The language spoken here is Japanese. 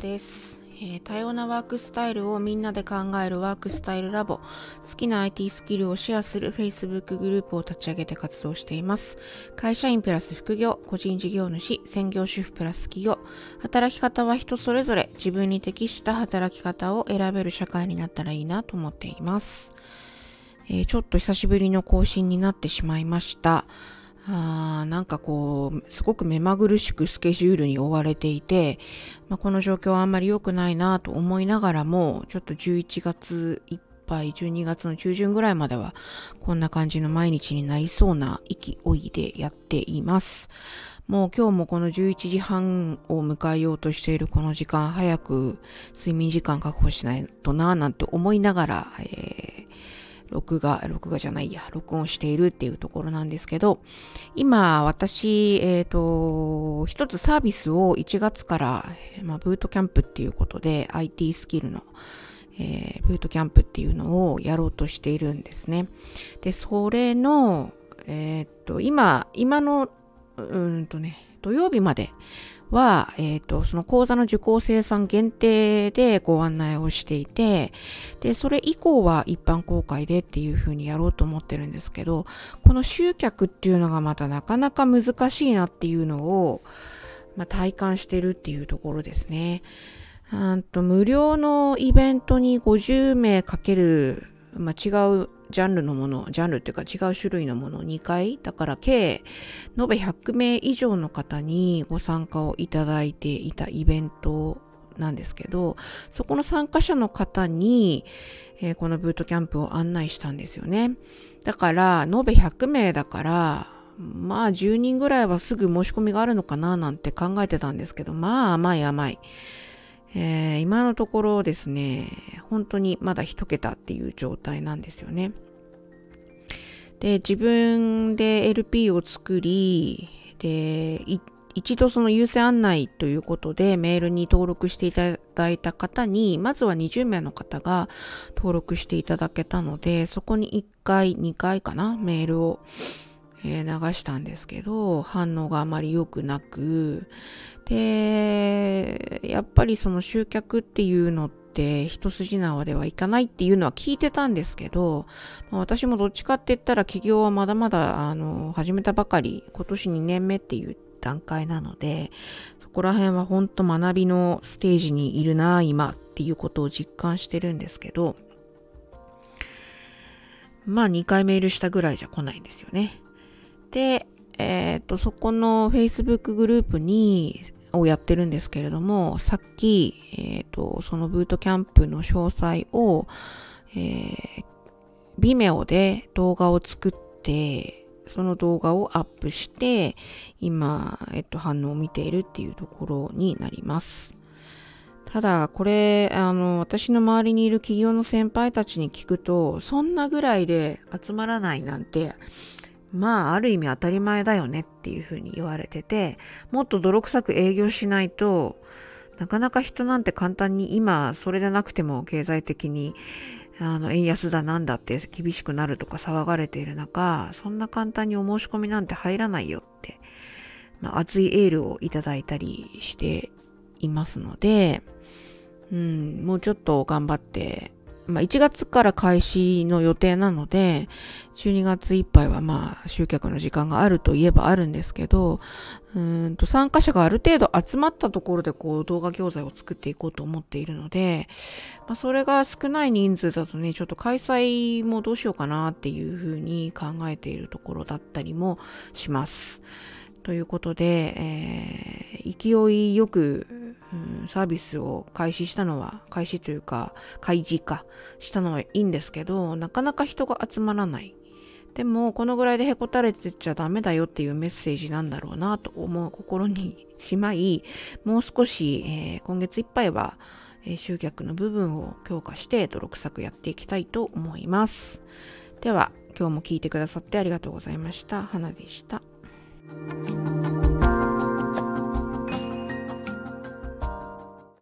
です、えー、多様なワークスタイルをみんなで考えるワークスタイルラボ。好きな IT スキルをシェアする Facebook グループを立ち上げて活動しています。会社員プラス副業。個人事業主専業主婦プラス企業。働き方は人それぞれ。自分に適した働き方を選べる社会になったらいいなと思っています、えー、ちょっと久しぶりの更新になってしまいました。あなんかこう、すごく目まぐるしくスケジュールに追われていて、まあ、この状況はあんまり良くないなと思いながらも、ちょっと11月いっぱい、12月の中旬ぐらいまでは、こんな感じの毎日になりそうな勢いでやっています。もう今日もこの11時半を迎えようとしているこの時間、早く睡眠時間確保しないとなぁなんて思いながら、え録画、録画じゃないや、録音しているっていうところなんですけど、今、私、えっ、ー、と、一つサービスを1月から、まあ、ブートキャンプっていうことで、IT スキルの、えー、ブートキャンプっていうのをやろうとしているんですね。で、それの、えっ、ー、と、今、今の、うんとね、土曜日までは、えっ、ー、と、その講座の受講生さん限定でご案内をしていて、で、それ以降は一般公開でっていう風にやろうと思ってるんですけど、この集客っていうのがまたなかなか難しいなっていうのを、まあ、体感してるっていうところですね。んと無料のイベントに50名かける、まあ、違うジャンルのもの、ジャンルっていうか違う種類のもの2回、だから計延べ100名以上の方にご参加をいただいていたイベントなんですけど、そこの参加者の方に、えー、このブートキャンプを案内したんですよね。だから、延べ100名だから、まあ10人ぐらいはすぐ申し込みがあるのかななんて考えてたんですけど、まあ甘い甘い。えー、今のところですね、本当にまだ一桁っていう状態なんですよね。で、自分で LP を作り、で、一度その優先案内ということでメールに登録していただいた方に、まずは20名の方が登録していただけたので、そこに1回、2回かな、メールをえ、流したんですけど、反応があまり良くなく、で、やっぱりその集客っていうのって一筋縄ではいかないっていうのは聞いてたんですけど、まあ、私もどっちかって言ったら起業はまだまだあの始めたばかり、今年2年目っていう段階なので、そこら辺は本当学びのステージにいるな、今っていうことを実感してるんですけど、まあ2回メールしたぐらいじゃ来ないんですよね。で、えっ、ー、と、そこの Facebook グループに、をやってるんですけれども、さっき、えっ、ー、と、そのブートキャンプの詳細を、えー、Vimeo で動画を作って、その動画をアップして、今、えっと、反応を見ているっていうところになります。ただ、これ、あの、私の周りにいる企業の先輩たちに聞くと、そんなぐらいで集まらないなんて、まあ、ある意味当たり前だよねっていうふうに言われてて、もっと泥臭く営業しないと、なかなか人なんて簡単に今、それでなくても経済的に、あの、円安だなんだって厳しくなるとか騒がれている中、そんな簡単にお申し込みなんて入らないよって、まあ、熱いエールをいただいたりしていますので、うん、もうちょっと頑張ってまあ、1月から開始の予定なので、12月いっぱいはまあ集客の時間があるといえばあるんですけど、うんと参加者がある程度集まったところでこう動画教材を作っていこうと思っているので、まあ、それが少ない人数だとね、ちょっと開催もどうしようかなっていうふうに考えているところだったりもします。ということで、えー、勢いよく、うん、サービスを開始したのは、開始というか、開示か、したのはいいんですけど、なかなか人が集まらない。でも、このぐらいでへこたれてちゃダメだよっていうメッセージなんだろうなと思う心にしまい、もう少し、えー、今月いっぱいは、えー、集客の部分を強化して泥臭くやっていきたいと思います。では、今日も聞いてくださってありがとうございました。花でした。